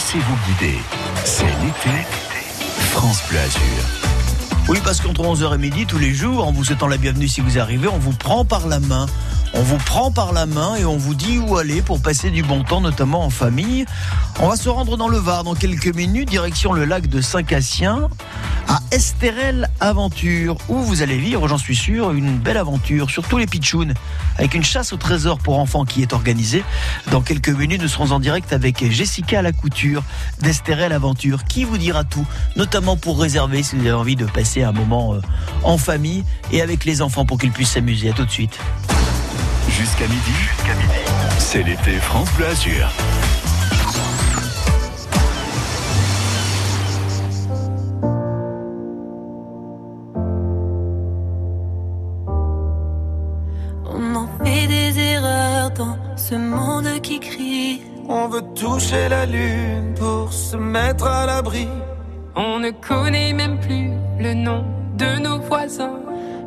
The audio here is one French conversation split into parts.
Laissez-vous guider. C'est l'été. France Bleu Azur. Oui, parce qu'entre 11h et midi, tous les jours, en vous souhaitant la bienvenue si vous arrivez, on vous prend par la main. On vous prend par la main et on vous dit où aller pour passer du bon temps, notamment en famille. On va se rendre dans le Var dans quelques minutes, direction le lac de Saint-Cassien, à Estérel Aventure, où vous allez vivre, j'en suis sûr, une belle aventure sur tous les pitchouns, avec une chasse au trésor pour enfants qui est organisée. Dans quelques minutes, nous serons en direct avec Jessica Lacouture d'Estérel Aventure, qui vous dira tout, notamment pour réserver si vous avez envie de passer un moment euh, en famille et avec les enfants pour qu'ils puissent s'amuser. À tout de suite. Jusqu'à midi. Jusqu'à midi. C'est l'été France Bleu Azur. On en fait des erreurs dans ce monde qui crie. On veut toucher la lune pour se mettre à l'abri. On ne connaît même plus le nom de nos voisins.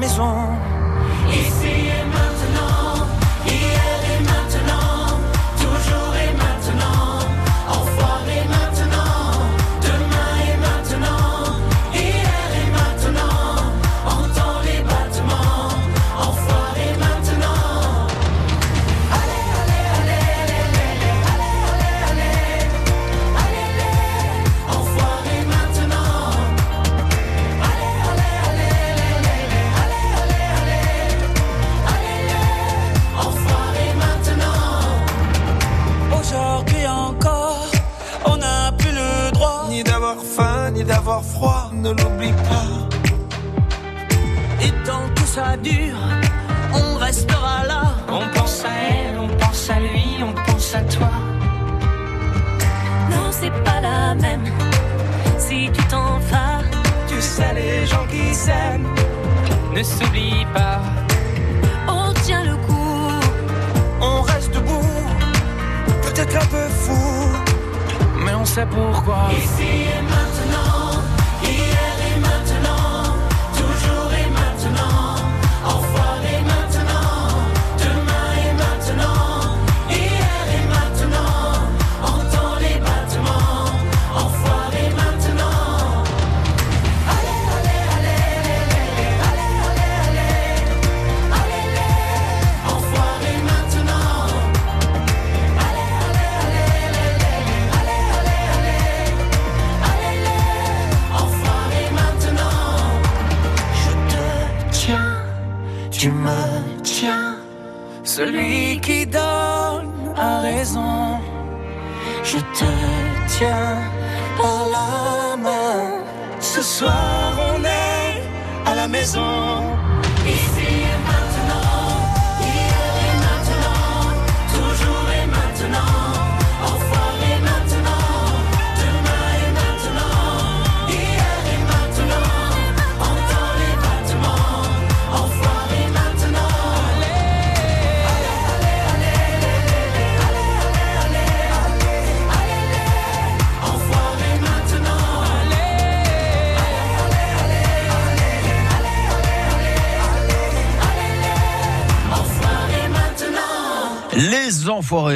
Maison.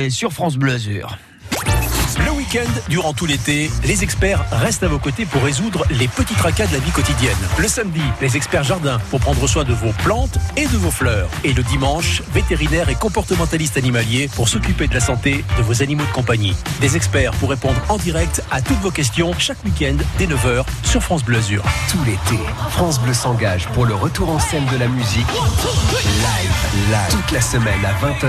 Sur France Bleu Azur. Le week-end, durant tout l'été, les experts restent à vos côtés pour résoudre les petits tracas de la vie quotidienne. Le samedi, les experts jardins pour prendre soin de vos plantes et de vos fleurs. Et le dimanche, vétérinaires et comportementalistes animaliers pour s'occuper de la santé de vos animaux de compagnie. Des experts pour répondre en direct à toutes vos questions chaque week-end dès 9h sur France Bleu Azur. Tout l'été, France Bleu s'engage pour le retour en scène de la musique. Live, live. Toute la semaine à 20h,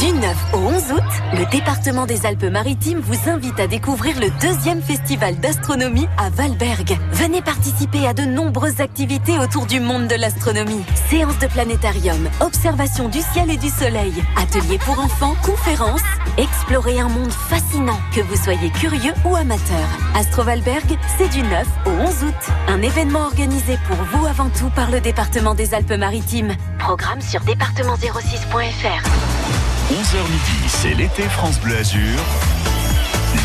Du 9 au 11 août, le département des Alpes-Maritimes vous invite à découvrir le deuxième festival d'astronomie à Valberg. Venez participer à de nombreuses activités autour du monde de l'astronomie. Séances de planétarium, observation du ciel et du soleil, ateliers pour enfants, conférences. Explorez un monde fascinant, que vous soyez curieux ou amateur. Astro Valberg, c'est du 9 au 11 août. Un événement organisé pour vous avant tout par le département des Alpes-Maritimes. Programme sur département06.fr. 11h midi, c'est l'été France Bleu Azur.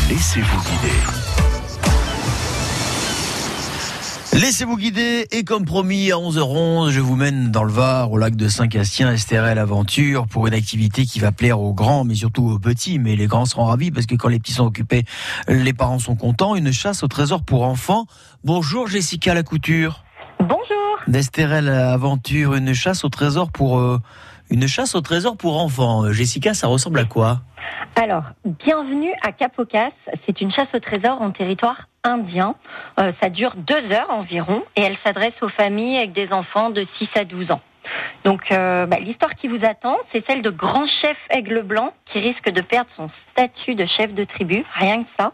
Laissez-vous guider. Laissez-vous guider et comme promis à 11h11, je vous mène dans le Var, au lac de Saint-Castien, Estérel Aventure, pour une activité qui va plaire aux grands, mais surtout aux petits. Mais les grands seront ravis parce que quand les petits sont occupés, les parents sont contents. Une chasse au trésor pour enfants. Bonjour Jessica Lacouture. Bonjour. D'Estérel Aventure, une chasse au trésor pour euh, une chasse au trésor pour enfants. Euh, Jessica, ça ressemble à quoi? Alors, bienvenue à Capocas. C'est une chasse au trésor en territoire indien. Euh, ça dure deux heures environ et elle s'adresse aux familles avec des enfants de 6 à 12 ans. Donc, euh, bah, l'histoire qui vous attend, c'est celle de grand chef aigle blanc qui risque de perdre son statut de chef de tribu, rien que ça,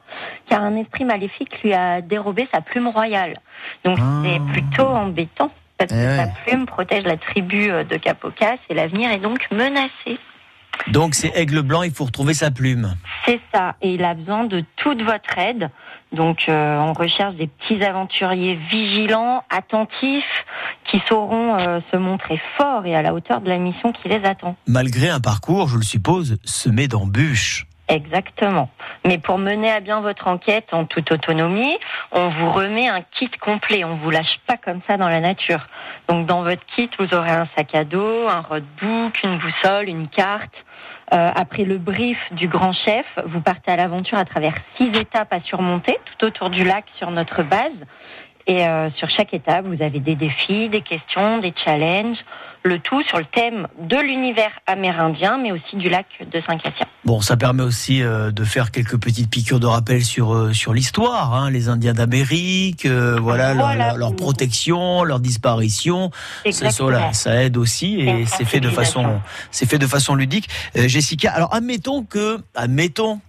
car un esprit maléfique lui a dérobé sa plume royale. Donc, c'est plutôt embêtant parce que Eh sa plume protège la tribu euh, de Capocas et l'avenir est donc menacé. Donc c'est Aigle Blanc, il faut retrouver sa plume. C'est ça, et il a besoin de toute votre aide. Donc euh, on recherche des petits aventuriers vigilants, attentifs, qui sauront euh, se montrer forts et à la hauteur de la mission qui les attend. Malgré un parcours, je le suppose, semé d'embûches. Exactement. Mais pour mener à bien votre enquête en toute autonomie, on vous remet un kit complet. On vous lâche pas comme ça dans la nature. Donc dans votre kit, vous aurez un sac à dos, un roadbook, une boussole, une carte. Euh, après le brief du grand chef, vous partez à l'aventure à travers six étapes à surmonter tout autour du lac sur notre base. Et euh, sur chaque étape, vous avez des défis, des questions, des challenges, le tout sur le thème de l'univers amérindien, mais aussi du lac de Saint-Cassien. Bon, ça permet aussi euh, de faire quelques petites piqûres de rappel sur euh, sur l'histoire, hein, les Indiens d'Amérique, euh, voilà, leur- Voilà. Leur, leur protection, leur disparition. Ça, ça aide aussi Et c'est fait de façon c'est fait de façon ludique. Jessica, alors admettons que admettons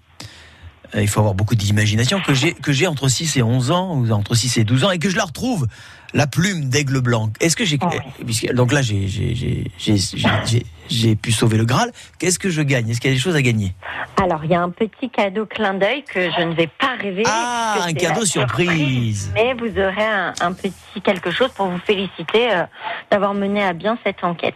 il faut avoir beaucoup d'imagination que j'ai que j'ai entre 6 et 11 ans ou entre 6 et 12 ans et que je la retrouve la plume d'aigle blanc. Est-ce que j'ai Oh puisque- donc là j'ai j'ai pu sauver le Graal, qu'est-ce que je gagne? Est-ce qu'il y a des choses à gagner? Alors, il y a un petit cadeau clin d'œil que je ne vais pas révéler. Ah, un cadeau surprise. Mais vous aurez un, un petit quelque chose pour vous féliciter euh, d'avoir mené à bien cette enquête.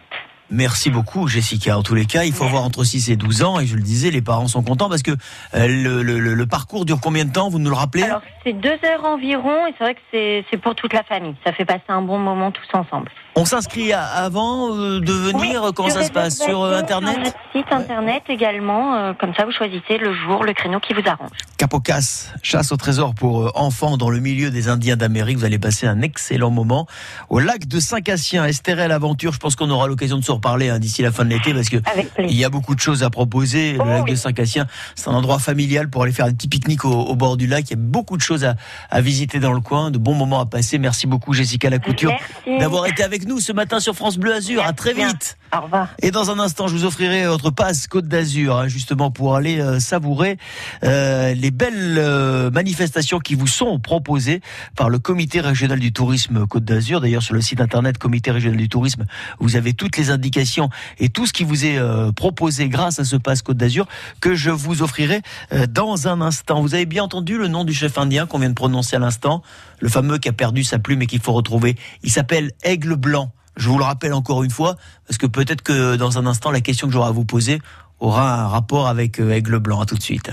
Merci beaucoup, Jessica. En tous les cas, il faut avoir entre 6 et 12 ans. Et je le disais, les parents sont contents parce que euh, le, le- le- le parcours dure combien de temps Vous nous le rappelez? Alors, c'est deux heures environ et c'est vrai que c'est pour toute la famille. Ça fait passer un bon moment tous ensemble. On s'inscrit avant euh, de venir Oui, Comment ça se passe Sur euh, Internet notre site internet également. euh, comme ça, vous choisissez le jour, le créneau qui vous arrange. Capocas, chasse au trésor pour euh, enfants dans le milieu des Indiens d'Amérique. Vous allez passer un excellent moment au lac de Saint-Cassien. Estérel Aventure, je pense qu'on aura l'occasion de se reparler hein, d'ici la fin de l'été parce que il y a beaucoup de choses à proposer. Le Oh lac oui. de Saint-Cassien, c'est un endroit familial pour aller faire des petits pique-niques au, au bord du lac. Il y a beaucoup de choses à, à visiter dans le coin, de bons moments à passer. Merci beaucoup Jessica Lacouture d'avoir été avec nous ce matin sur France Bleu Azur. À très vite. Au revoir. Et dans un instant, je vous offrirai votre passe Côte d'Azur, hein, justement pour aller euh, savourer euh, les belles euh, manifestations qui vous sont proposées par le Comité régional du tourisme Côte d'Azur. D'ailleurs, sur le site internet Comité régional du tourisme, vous avez toutes les indications et tout ce qui vous est proposé grâce à ce passe Côte d'Azur que je vous offrirai dans un instant. Vous avez bien entendu le nom du chef indien qu'on vient de prononcer à l'instant, le fameux qui a perdu sa plume et qu'il faut retrouver. Il s'appelle Aigle Blanc. Je vous le rappelle encore une fois, parce que peut-être que dans un instant, la question que j'aurai à vous poser aura un rapport avec euh, Aigle Blanc. À tout de suite.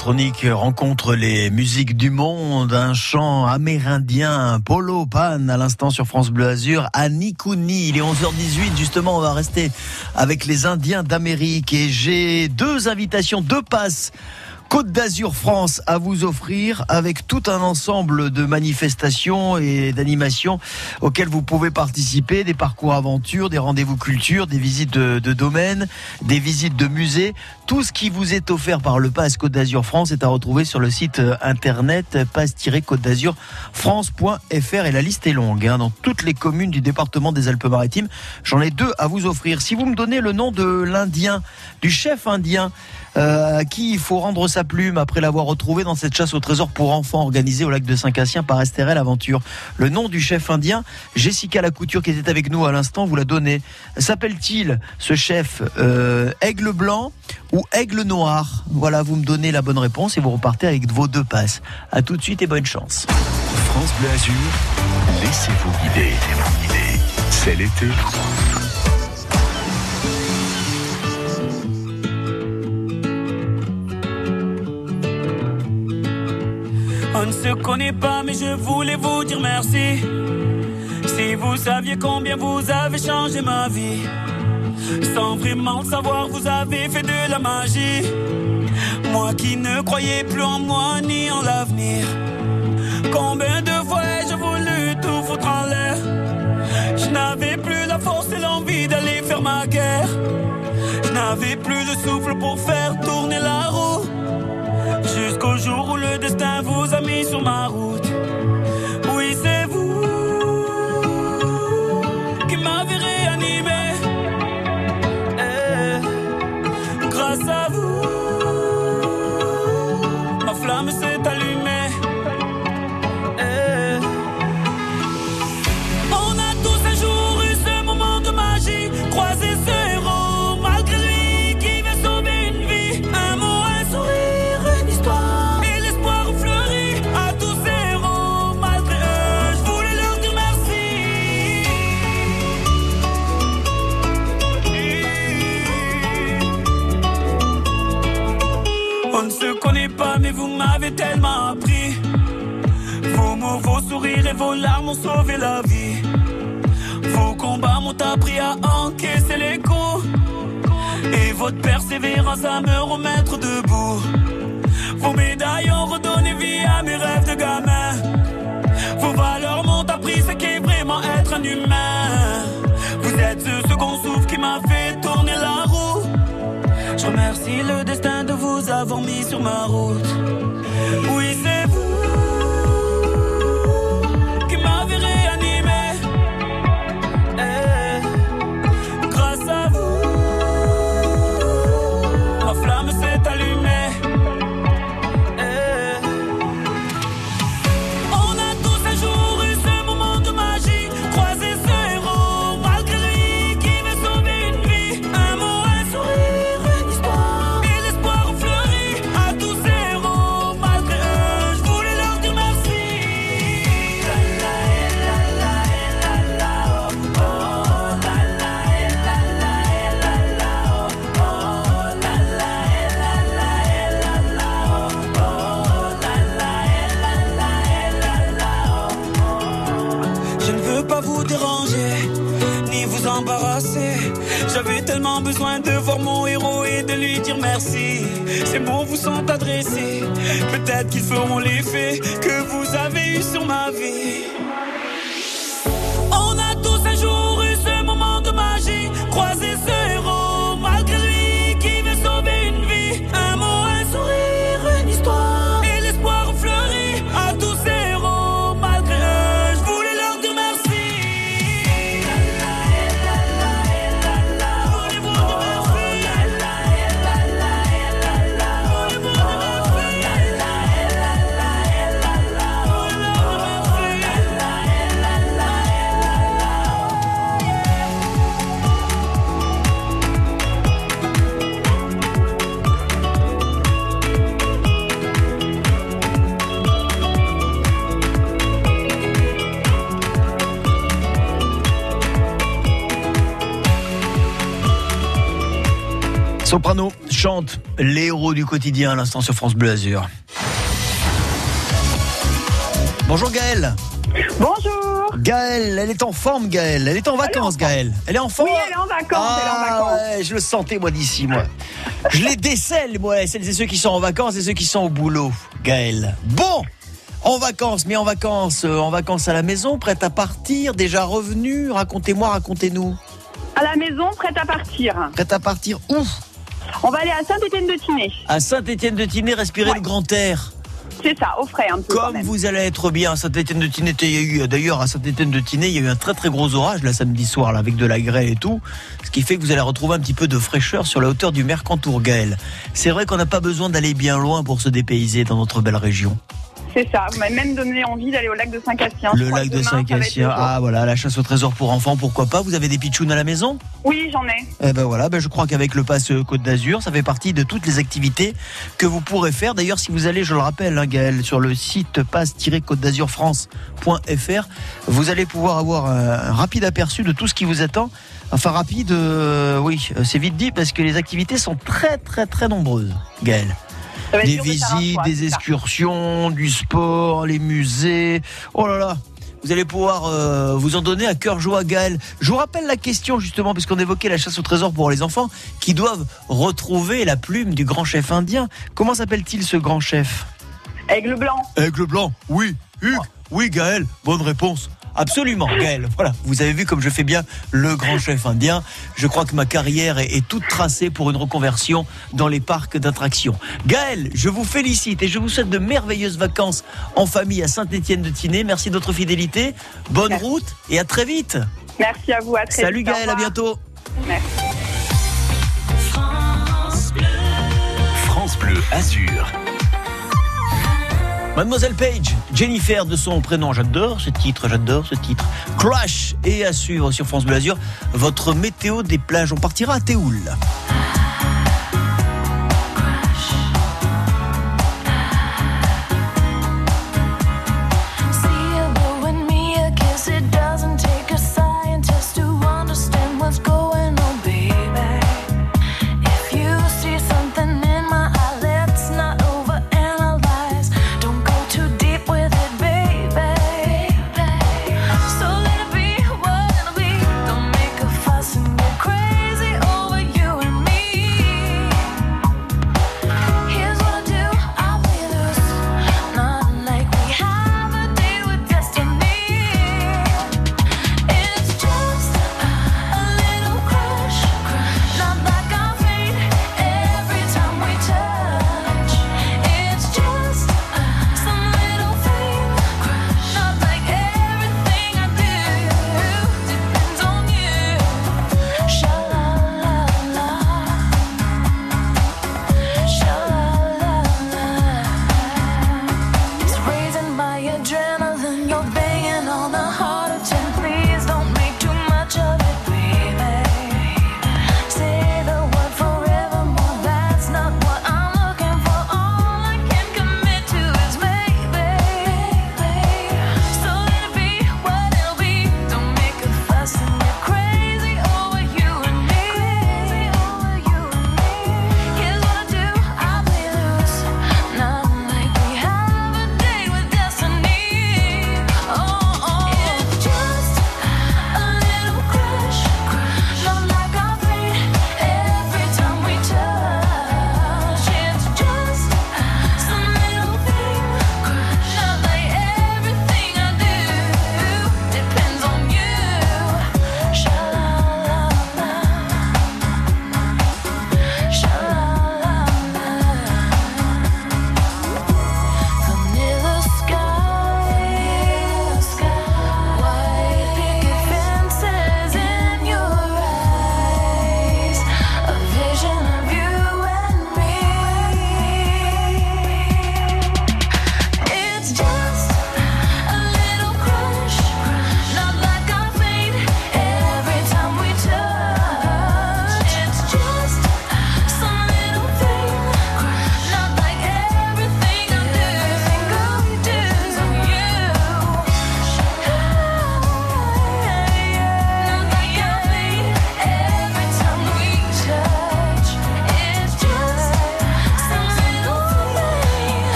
Électronique rencontre les musiques du monde, un chant amérindien, Polo Pan à l'instant sur France Bleu Azur, à Nikuni. Il est 11h18, justement, on va rester avec les Indiens d'Amérique et j'ai deux invitations, deux passes Côte d'Azur France à vous offrir avec tout un ensemble de manifestations et d'animations auxquelles vous pouvez participer, des parcours aventures, des rendez-vous culture, des visites de, domaines, des visites de musées. Tout ce qui vous est offert par le Pass Côte d'Azur France est à retrouver sur le site euh, internet passe-côte d'Azur France.fr et la liste est longue hein, dans toutes les communes du département des Alpes-Maritimes. J'en ai deux à vous offrir. Si vous me donnez le nom de l'Indien, du chef indien, euh, à qui il faut rendre sa plume après l'avoir retrouvé dans cette chasse au trésor pour enfants organisée au lac de Saint-Cassien par Estérel Aventure. Le nom du chef indien, Jessica Lacouture, qui était avec nous à l'instant, vous l'a donné. S'appelle-t-il ce chef euh, Aigle Blanc ou Aigle Noir? Voilà, vous me donnez la bonne réponse et vous repartez avec vos deux passes. À tout de suite et bonne chance. France Bleu Azur, laissez-vous guider. C'est l'été. On ne se connaît pas, mais je voulais vous dire merci. Si vous saviez combien vous avez changé ma vie, sans vraiment le savoir, vous avez fait de la magie. Moi qui ne croyais plus en moi ni en l'avenir. Combien de fois ai-je voulu tout foutre en l'air? Je n'avais plus la force et l'envie d'aller faire ma guerre. Je n'avais plus le souffle pour faire tourner la roue. Jusqu'au jour où le destin vous a mis sur ma route. À me remettre debout. Vos médailles ont redonné vie à mes rêves de gamin. Vos valeurs m'ont appris ce qu'est vraiment être un humain. Vous êtes ce second souffle qui m'a fait tourner la roue. Je remercie le destin de vous avoir mis sur ma route. Oui, c'est ni vous embarrasser. J'avais tellement besoin de voir mon héros et de lui dire merci. Ces mots vous sont adressés. Peut-être qu'ils feront l'effet que vous avez eu sur ma vie. Soprano, chante les héros du quotidien à l'instant sur France Bleu Azur. Bonjour Gaëlle. Bonjour. Gaëlle, elle est en forme Gaëlle. Elle est en vacances Gaëlle. Elle est en forme Oui, elle est en vacances. elle est en Ah vacances. ouais, je le sentais moi d'ici moi. Je les décèle moi, celles et ceux qui sont en vacances et ceux qui sont au boulot. Gaëlle. Bon, en vacances, mais en vacances, euh, en vacances à la maison, prête à partir, déjà revenu. Racontez-moi, racontez-nous. À la maison, prête à partir. Prête à partir où? On va aller à Saint-Étienne-de-Tinée. À Saint-Étienne-de-Tinée, respirer le grand air. C'est ça, au frais un peu. quand Comme même. vous allez être bien à Saint-Étienne-de-Tinée, il y a eu d'ailleurs à Saint-Étienne-de-Tinée, il y a eu un très très gros orage là samedi soir là, avec de la grêle et tout, ce qui fait que vous allez retrouver un petit peu de fraîcheur sur la hauteur du Mercantour Gaël. C'est vrai qu'on n'a pas besoin d'aller bien loin pour se dépayser dans notre belle région. C'est ça. Vous m'avez même donné envie d'aller au lac de Saint-Cassien. Je Le lac de jour. ah voilà, la chasse au trésor pour enfants, pourquoi pas Vous avez des pitchounes à la maison? Oui, j'en ai. Eh ben voilà, ben je crois qu'avec le pass Côte d'Azur, ça fait partie de toutes les activités que vous pourrez faire. D'ailleurs, si vous allez, je le rappelle, hein, Gaël, sur le site pass-côte d'Azur France.fr, vous allez pouvoir avoir un, rapide aperçu de tout ce qui vous attend. Enfin, rapide, euh, oui, c'est vite dit parce que les activités sont très, très, très nombreuses, Gaël. Des de visites, des excursions, du sport, les musées. Oh là là vous allez pouvoir euh, vous en donner à cœur joie, Gaël. Je vous rappelle la question justement, puisqu'on évoquait la chasse au trésor pour les enfants, qui doivent retrouver la plume du grand chef indien. Comment s'appelle-t-il ce grand chef? Aigle blanc. Aigle blanc, oui. Hugues, oui, Gaël, bonne réponse. Absolument, Gaël. Voilà, vous avez vu comme je fais bien le grand chef indien. Je crois que ma carrière est, est toute tracée pour une reconversion dans les parcs d'attractions. Gaël, je vous félicite et je vous souhaite de merveilleuses vacances en famille à Saint-Étienne-de-Tinée. Merci de votre fidélité. Bonne route et à très vite. Merci à vous. À très Salut vite. Gaël, à bientôt. Merci. France Bleu Azur. Mademoiselle Page, Jennifer de son prénom, j'adore ce titre, j'adore ce titre. Crash et à suivre sur France Bleu Azur, votre météo des plages. On partira à Théoul.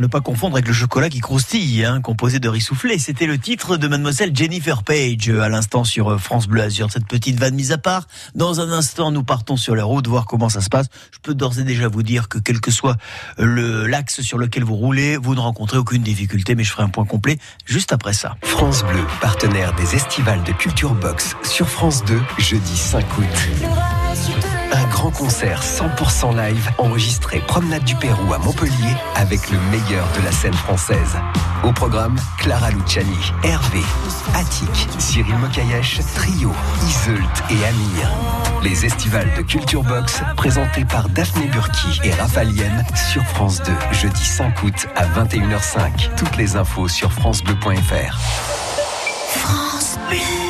Ne pas confondre avec le chocolat qui croustille, hein, composé de riz soufflé. C'était le titre de mademoiselle Jennifer Page euh, à l'instant sur euh, France Bleu Azur. Cette petite vanne mise à part. Dans un instant, nous partons sur la route, voir comment ça se passe. Je peux d'ores et déjà vous dire que quel que soit le l'axe sur lequel vous roulez, vous ne rencontrez aucune difficulté, mais je ferai un point complet juste après ça. France Bleu, partenaire des estivales de Culture Box sur France 2, jeudi 5 août. Un grand concert 100% live enregistré Promenade du Pérou à Montpellier avec le meilleur de la scène française. Au programme, Clara Luciani, Hervé, Attic, Cyril Mokayesh, Trio, Iseult et Amir. Les estivales de Culture Box présentés par Daphné Burki et Raphaëlienne sur France 2, jeudi 5 août à 21h05. Toutes les infos sur francebleu.fr. France Bleu.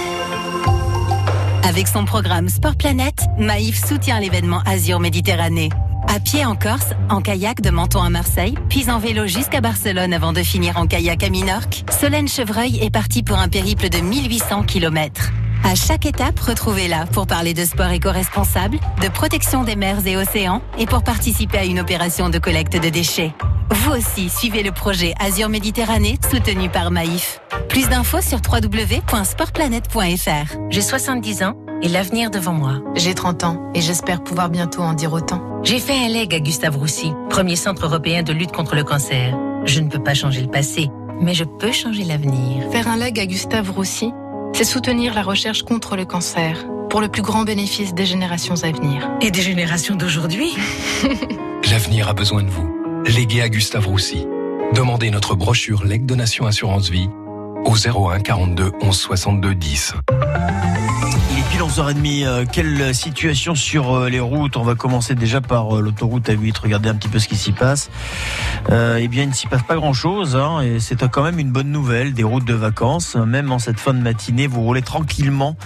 Avec son programme Sport Planète, Maïf soutient l'événement Azur Méditerranée. À pied en Corse, en kayak de Menton à Marseille, puis en vélo jusqu'à Barcelone avant de finir en kayak à Minorque, Solène Chevreuil est partie pour un périple de 1800 km. À chaque étape, retrouvez-la pour parler de sport éco-responsable, de protection des mers et océans et pour participer à une opération de collecte de déchets. Vous aussi, suivez le projet Azur Méditerranée soutenu par Maïf. Plus d'infos sur www.sportplanète.fr. J'ai 70 ans et l'avenir devant moi. J'ai 30 ans et j'espère pouvoir bientôt en dire autant. J'ai fait un leg à Gustave Roussy, premier centre européen de lutte contre le cancer. Je ne peux pas changer le passé, mais je peux changer l'avenir. Faire un leg à Gustave Roussy, c'est soutenir la recherche contre le cancer pour le plus grand bénéfice des générations à venir. Et des générations d'aujourd'hui L'avenir a besoin de vous. Léguez à Gustave Roussy. Demandez notre brochure Leg Donation Assurance Vie au 01 42 11 62 10. Pile 11h30. euh, quelle situation sur euh, les routes? On va commencer déjà par euh, l'autoroute A8. Regardez un petit peu ce qui s'y passe. Euh, eh bien, il ne s'y passe pas grand-chose. hein, et c'est quand même une bonne nouvelle des routes de vacances. Même en cette fin de matinée, vous roulez tranquillement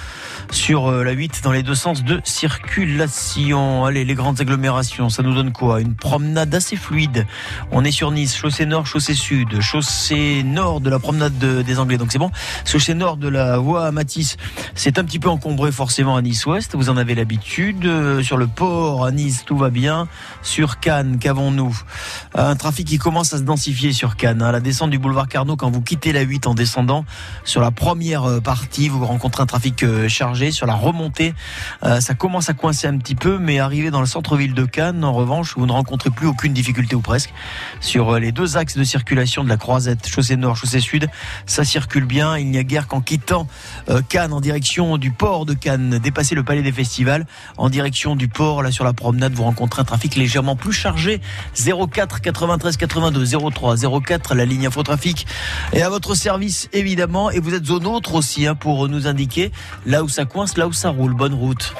sur euh, la 8 dans les deux sens de circulation. Allez, les grandes agglomérations, ça nous donne quoi? Une promenade assez fluide. On est sur Nice, chaussée nord, chaussée sud, chaussée nord de la promenade de- des Anglais. Donc c'est bon. Chaussée nord de la voie Matisse, c'est un petit peu encombré forcément à Nice-Ouest. Vous en avez l'habitude. Euh, Sur le port à Nice, tout va bien. Sur Cannes, qu'avons-nous? Un trafic qui commence à se densifier sur Cannes. hein. La descente du boulevard Carnot, quand vous quittez la 8 en descendant, sur la première euh, partie, vous rencontrez un trafic euh, Sur la remontée, euh, ça commence à coincer un petit peu, mais arrivé dans le centre-ville de Cannes, en revanche, vous ne rencontrez plus aucune difficulté ou presque. Sur euh, les deux axes de circulation de la croisette, chaussée nord, chaussée sud, ça circule bien. Il n'y a guère qu'en quittant euh, Cannes en direction du port de Cannes, dépasser le palais des festivals, en direction du port, là sur la promenade, vous rencontrez un trafic légèrement plus chargé. 04 93 82 03 04, la ligne infotrafic est à votre service évidemment, et vous êtes zone autre aussi hein, pour nous indiquer là où ça coince, là où ça roule. Bonne route.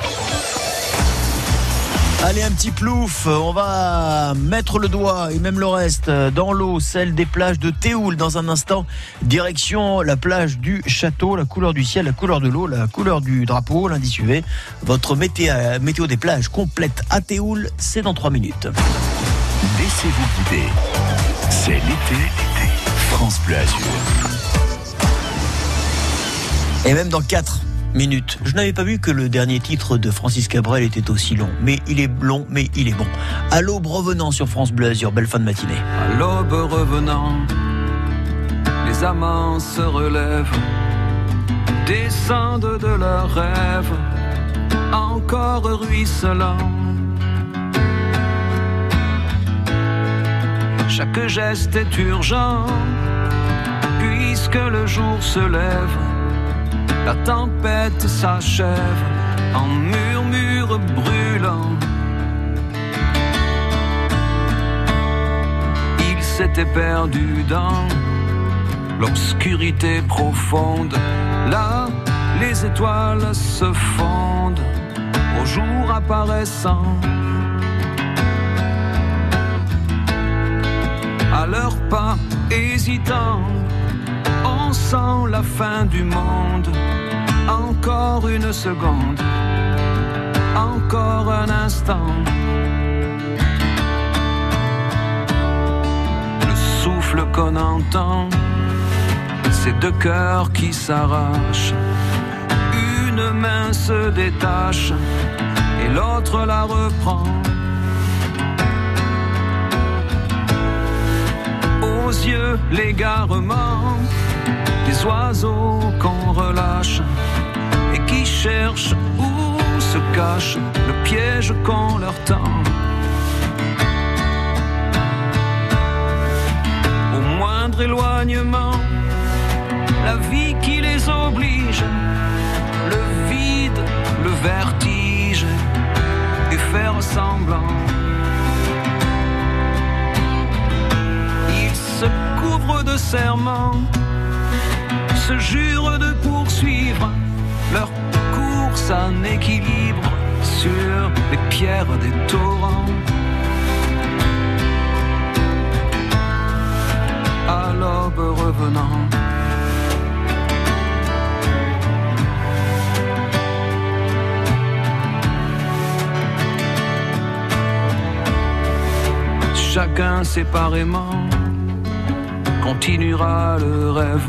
Allez, un petit plouf. On va mettre le doigt et même le reste dans l'eau, celle des plages de Théoul dans un instant. Direction la plage du château, la couleur du ciel, la couleur de l'eau, la couleur du drapeau, lundi suivi. Votre météo, météo des plages complète à Théoul, c'est dans 3 minutes. Laissez-vous guider. C'est l'été. France Bleu Azur. Et même dans 4 minutes. Je n'avais pas vu que le dernier titre de Francis Cabrel était aussi long. Mais il est long, mais il est bon. À l'aube revenant sur France Bleu Azur, belle fin de matinée. À l'aube revenant, les amants se relèvent, descendent de leurs rêves, encore ruisselants. Chaque geste est urgent, puisque le jour se lève, la tempête s'achève en murmure brûlant. Il s'était perdu dans l'obscurité profonde. Là, les étoiles se fondent au jour apparaissant. À leurs pas hésitants, sent la fin du monde. Encore une seconde, encore un instant. Le souffle qu'on entend, c'est deux cœurs qui s'arrachent. Une main se détache et l'autre la reprend. l'égarement des oiseaux qu'on relâche et qui cherchent où se cache le piège qu'on leur tend. Au moindre éloignement, la vie qui les oblige, le vide, le vertige et faire semblant. Ils se couvrent de serments, se jurent de poursuivre leur course en équilibre sur les pierres des torrents. À l'aube revenant. Chacun séparément continuera le rêve,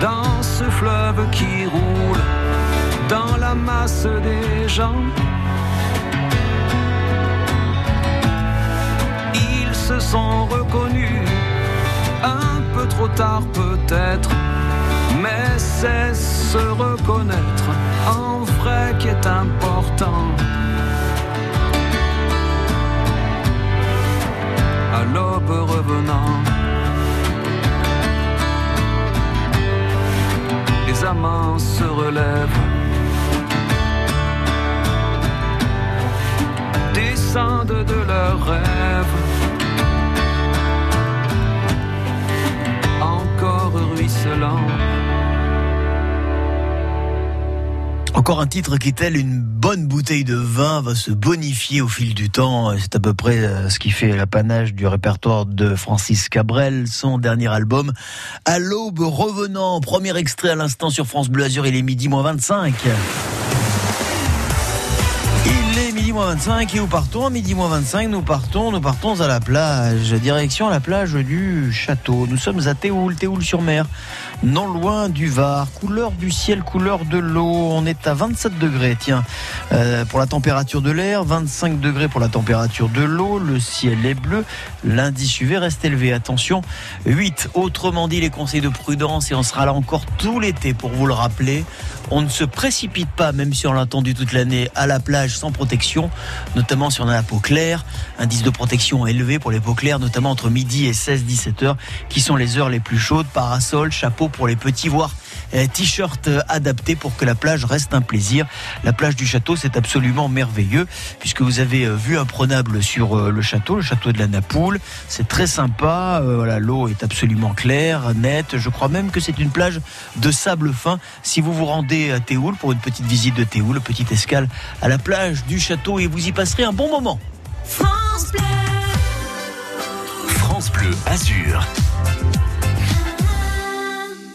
dans ce fleuve qui roule, dans la masse des gens. Ils se sont reconnus, un peu trop tard peut-être, mais c'est se reconnaître en vrai qui est important. À l'aube revenant. Les amants se relèvent. Descendent de leurs rêves. Encore ruisselant. Encore un titre qui, tel une bonne bouteille de vin, va se bonifier au fil du temps. C'est à peu près euh, ce qui fait l'apanage du répertoire de Francis Cabrel, son dernier album. À l'aube revenant, premier extrait à l'instant sur France Bleu Azur, il est midi moins 25. Il est midi moins 25 et où partons À midi moins 25, nous partons, nous partons à la plage. Direction la plage du château. Nous sommes à Théoul, Théoul-sur-Mer non loin du Var. Couleur du ciel, couleur de l'eau. On est à 27 degrés, tiens, euh, pour la température de l'air, 25 degrés pour la température de l'eau. Le ciel est bleu. L'indice UV reste élevé. Attention, 8. Autrement dit, les conseils de prudence et on sera là encore tout l'été pour vous le rappeler. On ne se précipite pas, même si on l'a attendu toute l'année, à la plage sans protection, notamment si on a la peau claire. Indice de protection élevé pour les peaux claires, notamment entre midi et 16-17 heures, qui sont les heures les plus chaudes. Parasol, chapeau pour les petits, voire t-shirt euh, adapté pour que la plage reste un plaisir. La plage du château, c'est absolument merveilleux, puisque vous avez euh, vu imprenable sur le château, le château de la Napoule. C'est très sympa. Voilà, l'eau est absolument claire, nette. Je crois même que c'est une plage de sable fin. Si vous vous rendez à Théoul pour une petite visite de Théoul, petite escale à la plage du château, et vous y passerez un bon moment. France Bleu. France Bleu Azur.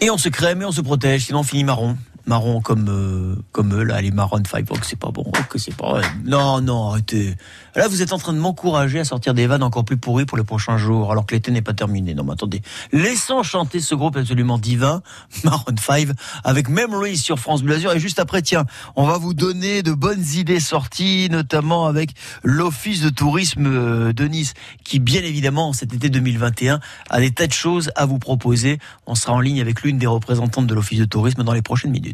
Et on se crème et on se protège, sinon on finit marron. Marron comme euh, comme eux là, les Maroon 5, oh, c'est pas bon, oh, que c'est pas vrai. Non, non, arrêtez. Là, vous êtes en train de m'encourager à sortir des vannes encore plus pourries pour les prochains jours, alors que l'été n'est pas terminé. Non, mais attendez. Laissons chanter ce groupe absolument divin, Maroon 5, avec Memories sur France Bleu. Et juste après, tiens, on va vous donner de bonnes idées sorties, notamment avec l'Office de tourisme euh, de Nice, qui bien évidemment, cet été 2021, a des tas de choses à vous proposer. On sera en ligne avec l'une des représentantes de l'Office de tourisme dans les prochaines minutes.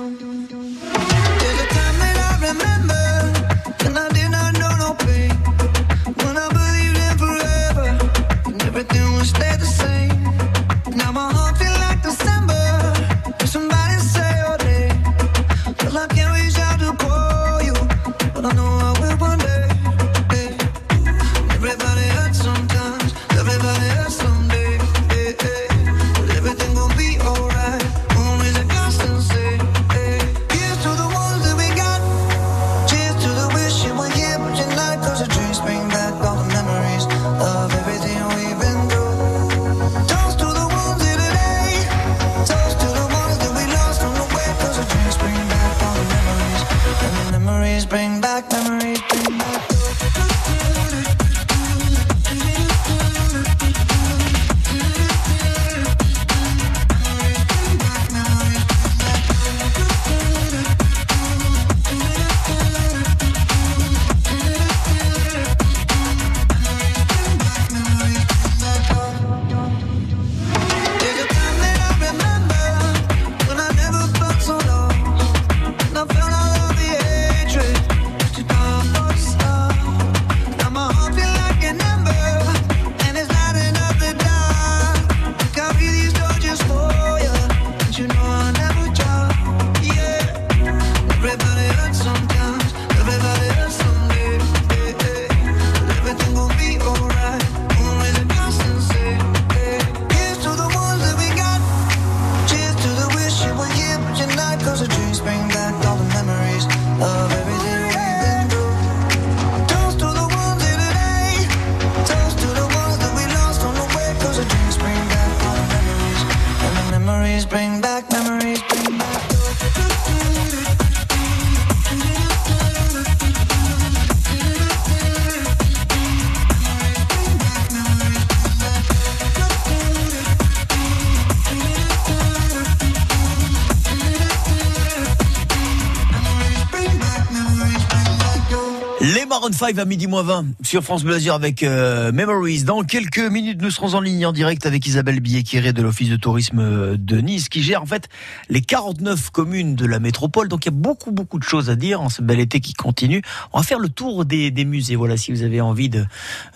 5 à midi moins 20 sur France Bleu avec euh, Memories. Dans quelques minutes, nous serons en ligne en direct avec Isabelle Billet-Quiré de l'Office de tourisme de Nice qui gère en fait les 49 communes de la métropole. Donc il y a beaucoup beaucoup de choses à dire en ce bel été qui continue. On va faire le tour des, des musées. Voilà, si vous avez envie de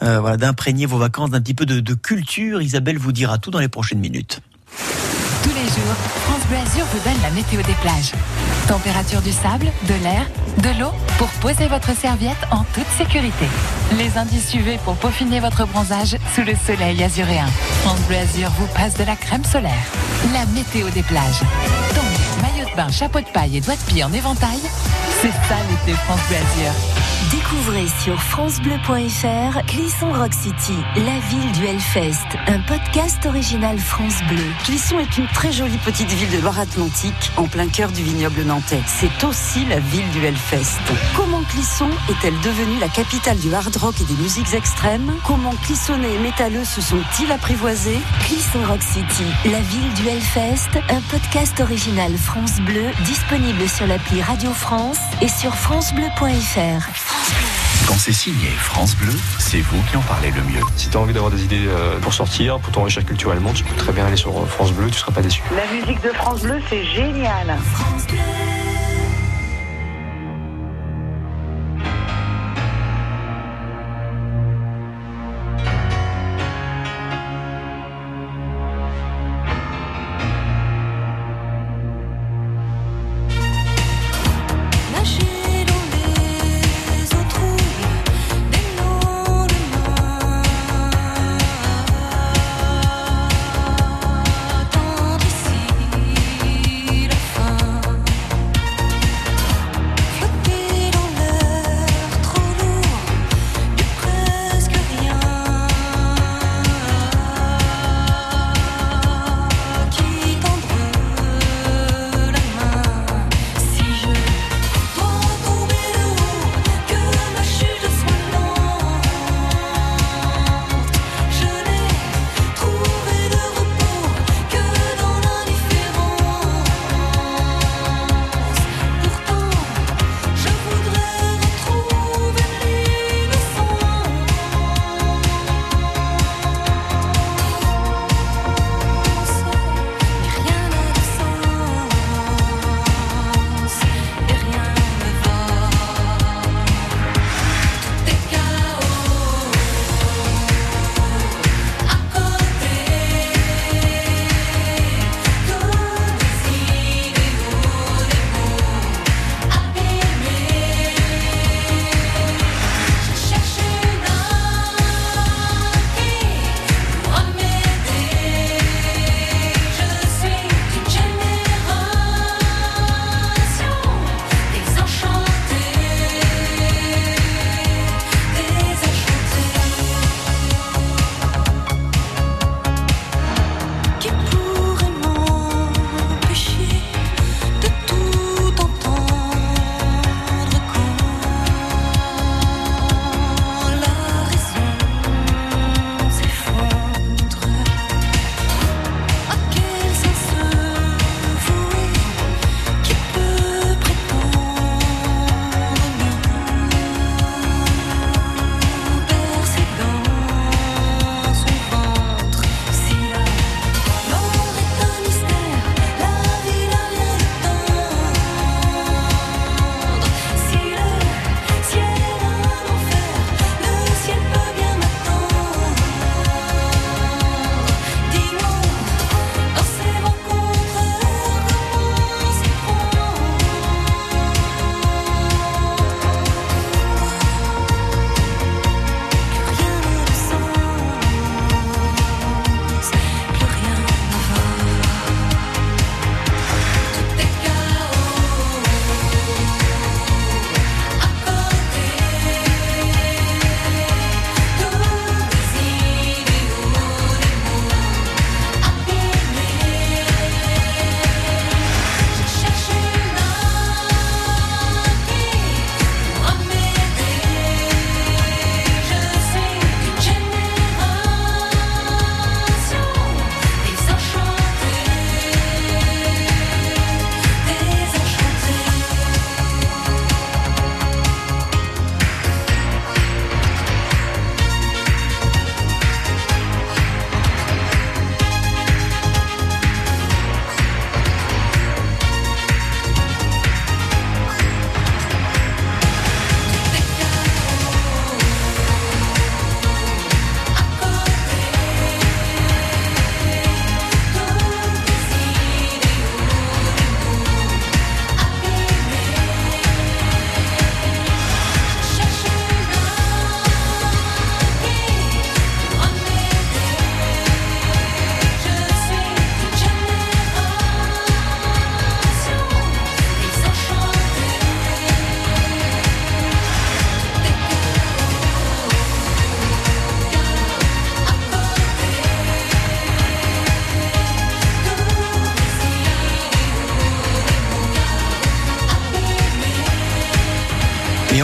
euh, voilà d'imprégner vos vacances d'un petit peu de culture, Isabelle vous dira tout dans les prochaines minutes. France Bleu vous donne la météo des plages. Température du sable, de l'air, de l'eau pour poser votre serviette en toute sécurité. Les indices UV pour peaufiner votre bronzage sous le soleil azuréen. France Bleu vous passe de la crème solaire. La météo des plages. Maillot de bain, chapeau de paille et doigts de pied en éventail, c'est ça l'été France Bleu Azur. Découvrez sur francebleu.fr Clisson Rock City, la ville du Hellfest, un podcast original France Bleu. Clisson est une très jolie petite ville de Loire-Atlantique, en plein cœur du vignoble nantais. C'est aussi la ville du Hellfest. Comment Clisson est-elle devenue la capitale du hard rock et des musiques extrêmes? Comment Clissonnais et métalleux se sont-ils apprivoisés? Clisson Rock City, la ville du Hellfest, un podcast original France Bleu, disponible sur l'appli Radio France et sur francebleu.fr. Quand c'est signé France Bleu, c'est vous qui en parlez le mieux. Si tu as envie d'avoir des idées euh, pour sortir, pour t'enrichir culturellement, tu peux très bien aller sur euh, France Bleu, tu seras pas déçu. La musique de France Bleu, c'est génial. Nager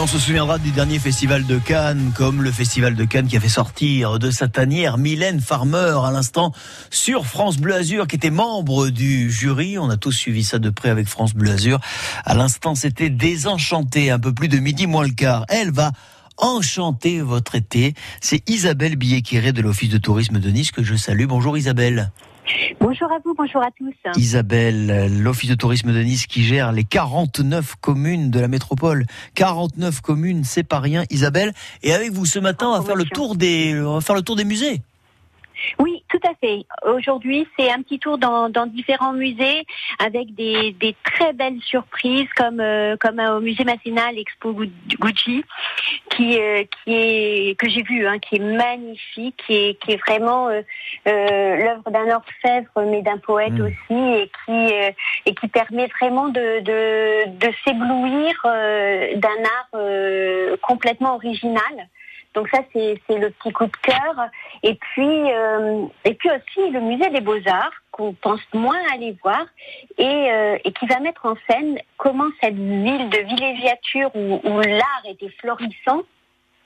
on se souviendra du dernier festival de Cannes, comme le festival de Cannes qui a fait sortir de sa tanière Mylène Farmer à l'instant sur France Bleu Azur, qui était membre du jury. On a tous suivi ça de près avec France Bleu Azur. À l'instant, c'était désenchanté, un peu plus de midi moins le quart. Elle va enchanter votre été. C'est Isabelle Billet-Quiré de l'Office de tourisme de Nice que je salue. Bonjour Isabelle. Bonjour à vous, bonjour à tous. Isabelle, l'Office de tourisme de Nice qui gère les 49 communes de la métropole. 49 communes, c'est pas rien, Isabelle. Et avec vous ce matin, on va faire le tour des, on va faire le tour des musées. Oui, tout à fait. Aujourd'hui, c'est un petit tour dans, dans différents musées avec des, des très belles surprises comme euh, comme au musée Masséna, l'expo Gu- Gucci, qui euh, qui est que j'ai vu, hein, qui est magnifique, qui est qui est vraiment euh, euh, l'œuvre d'un orfèvre mais d'un poète Mm. aussi et qui euh, et qui permet vraiment de de, de s'éblouir euh, d'un art euh, complètement original. Donc ça, c'est c'est le petit coup de cœur. Et puis, euh, et puis aussi le musée des Beaux-Arts, qu'on pense moins aller voir, et, euh, qui va mettre en scène comment cette ville de villégiature où l'art était florissant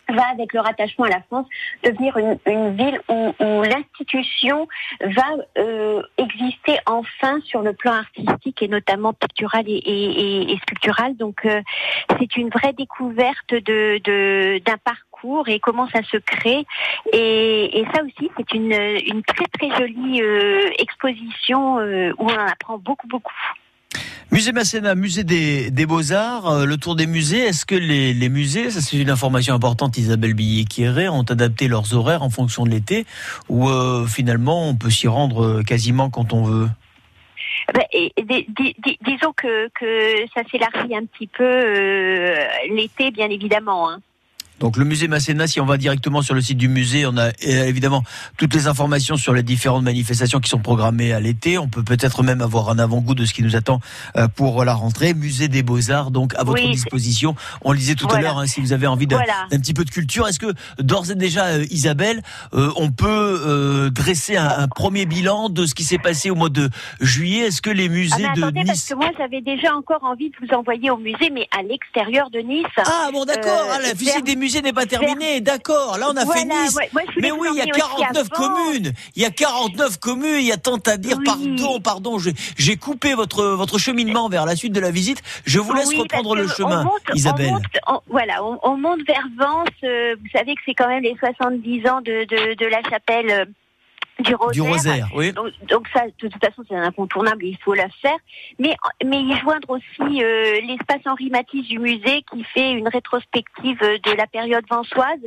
va, avec le rattachement à la France, devenir une, une ville où, où l'institution va euh, exister enfin sur le plan artistique et notamment pictural et, et, et- sculptural. Donc euh, c'est une vraie découverte de de- d'un parcours et comment ça se crée. Et, et ça aussi, c'est une, une très très jolie euh, exposition euh, où on en apprend beaucoup beaucoup. Musée Masséna, musée des, des Beaux-Arts, euh, le tour des musées. Est-ce que les, musées, ça c'est une information importante, Isabelle Billet-Quiré, ont adapté leurs horaires en fonction de l'été ou euh, finalement on peut s'y rendre euh, quasiment quand on veut? Ben, dis- dis- disons que, que ça s'élargit un petit peu l'été, bien évidemment. Hein. Donc le musée Masséna, si on va directement sur le site du musée, on a euh, évidemment toutes les informations sur les différentes manifestations qui sont programmées à l'été. On peut peut-être même avoir un avant-goût de ce qui nous attend euh, pour la rentrée. Musée des Beaux-Arts, donc à votre Oui, disposition. On le disait tout à l'heure, hein, si vous avez envie d'un Voilà. petit peu de culture. Est-ce que d'ores et déjà, euh, Isabelle, euh, on peut euh, dresser un, un premier bilan de ce qui s'est passé au mois de juillet? Est-ce que les Ah, musées mais de attendez, parce Nice... que moi j'avais déjà encore envie de vous envoyer au musée, mais à l'extérieur de Nice. Ah bon d'accord, ah, la visite des musées n'est pas terminée, d'accord. Là on a fait Nice. ouais, Mais oui, il y a emmener aussi 49 avant. communes. Il y a 49 communes, il y a tant à dire. Pardon, pardon, j'ai- coupé votre votre cheminement vers la suite de la visite. Je vous laisse Oui, reprendre le chemin, on monte, on Isabelle. monte- on- voilà, on, on monte vers Vence. euh, vous savez que c'est quand même les 70 ans de, de, de la chapelle. Du rosaire. Du rosaire, oui. Donc, donc ça, de toute façon, c'est incontournable, il faut la faire. Mais, mais y joindre aussi euh, l'espace Henri Matisse du musée qui fait une rétrospective euh, de la période vansoise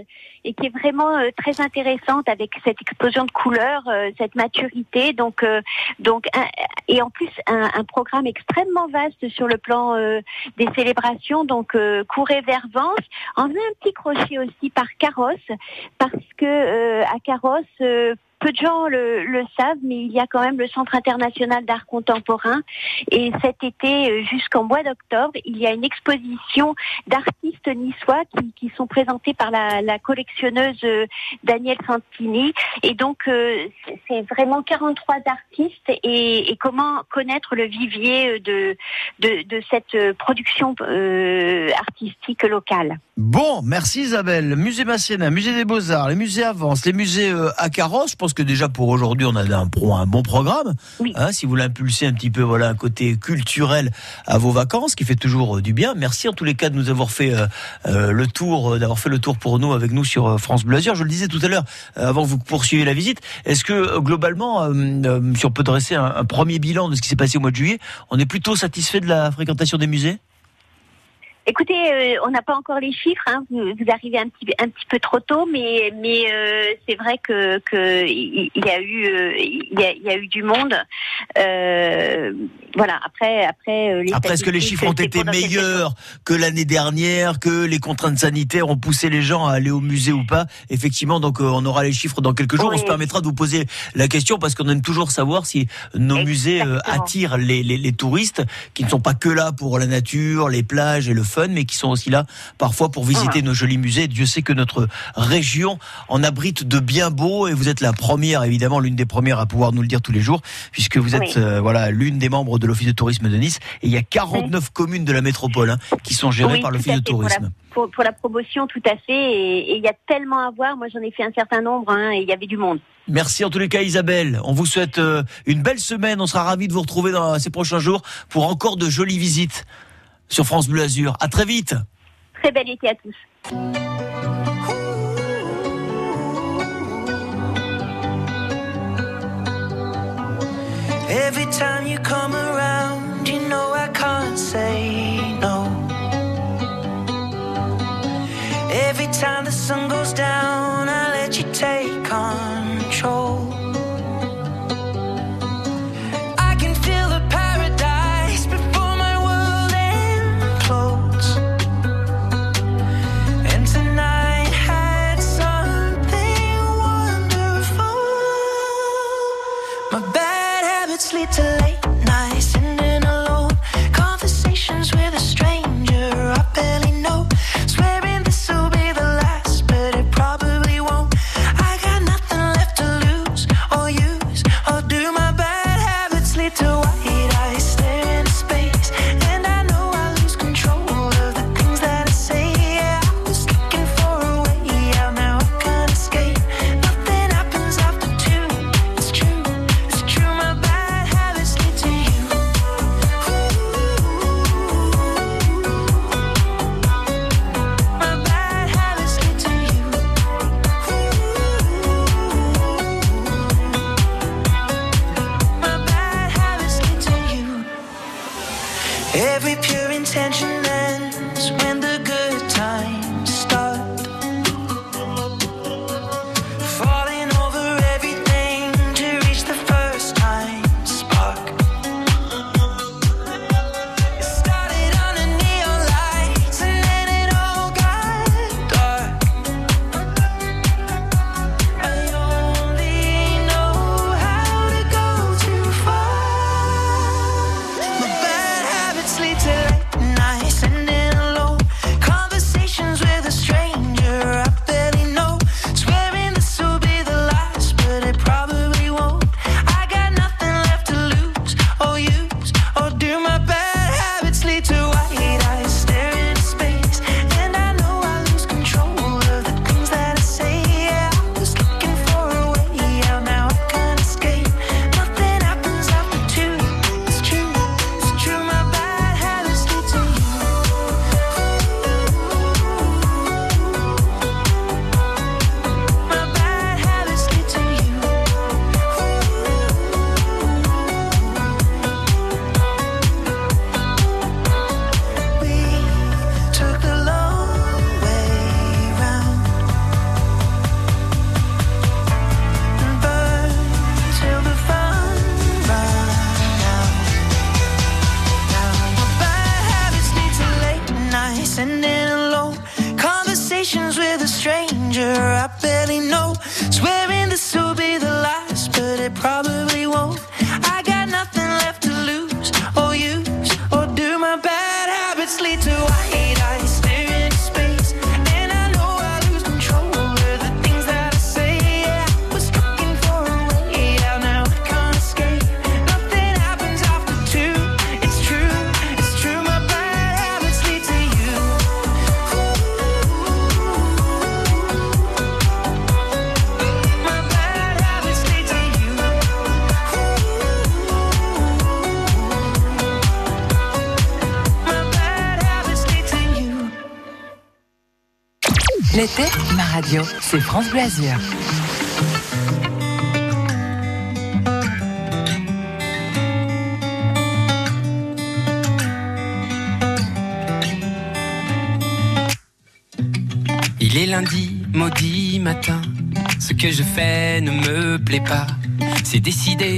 et qui est vraiment euh, très intéressante avec cette explosion de couleurs, euh, cette maturité. Donc, euh, donc un- et en plus un, un programme extrêmement vaste sur le plan euh, des célébrations. Donc, euh, courez vers Vence. En un petit crochet aussi par Carrosse, parce que euh, à Carrosse. Peu de gens le, le savent, mais il y a quand même le Centre international d'art contemporain. Et cet été, euh, jusqu'en mois d'octobre, il y a une exposition d'artistes niçois qui, sont présentés par la, collectionneuse euh, Danielle Santini. Et donc, euh, c'est- vraiment 43 artistes et, comment connaître le vivier de, cette production artistique locale. Bon, merci Isabelle. Musée Masséna, musée des Beaux-Arts, les musées Avance, les musées à Carrosse. Que déjà pour aujourd'hui, on a un, pro- un bon programme. Hein, si vous l'impulsez un petit peu, voilà, un côté culturel à vos vacances, qui fait toujours euh, du bien. Merci en tous les cas de nous avoir fait euh, euh, le tour, d'avoir fait le tour pour nous, avec nous sur France Bleu Azur. Je le disais tout à l'heure, avant que vous poursuiviez la visite. Est-ce que globalement, euh, si on peut dresser un, un premier bilan de ce qui s'est passé au mois de juillet, on est plutôt satisfait de la fréquentation des musées? Écoutez, euh, on n'a pas encore les chiffres. Hein. Vous, vous arrivez un petit, un petit peu trop tôt, mais, mais euh, c'est vrai que, que il il y a eu, euh, il y a, il y a eu du monde. Euh, voilà. Après, après, les Après, est-ce que les chiffres ont été meilleurs que l'année dernière, que les contraintes sanitaires ont poussé les gens à aller au musée ou pas? Effectivement, donc on aura les chiffres dans quelques jours. On se permettra de vous poser la question parce qu'on aime toujours savoir si nos musées attirent les, les, les touristes qui ne sont pas que là pour la nature, les plages et le fun, fun, mais qui sont aussi là parfois pour visiter nos jolis musées. Dieu sait que notre région en abrite de bien beaux et vous êtes la première, évidemment, l'une des premières à pouvoir nous le dire tous les jours, puisque vous êtes Oui. euh, voilà l'une des membres de l'Office de tourisme de Nice. Et il y a 49 communes de la métropole hein, qui sont gérées Oui, par l'Office de fait, pour la- tourisme. Pour, pour la promotion, tout à fait. Et et il y a tellement à voir. Moi, j'en ai fait un certain nombre hein, et il y avait du monde. Merci en tous les cas Isabelle. On vous souhaite euh, une belle semaine. On sera ravis de vous retrouver dans ces prochains jours pour encore de jolies visites sur France Bleu Azur. À très vite. Très bel été à tous. Every time you come around, you know I can't say no. Every time the sun goes down, I let you take c'est France. Il est lundi, maudit matin. Ce que je fais ne me plaît pas. C'est décidé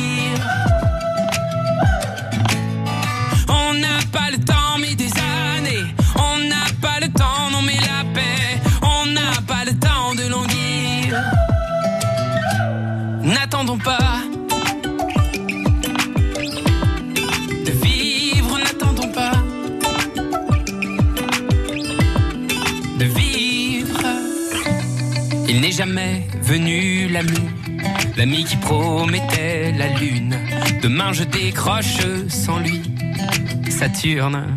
jamais venu l'ami, l'ami qui promettait la lune. Demain je décroche sans lui, Saturne.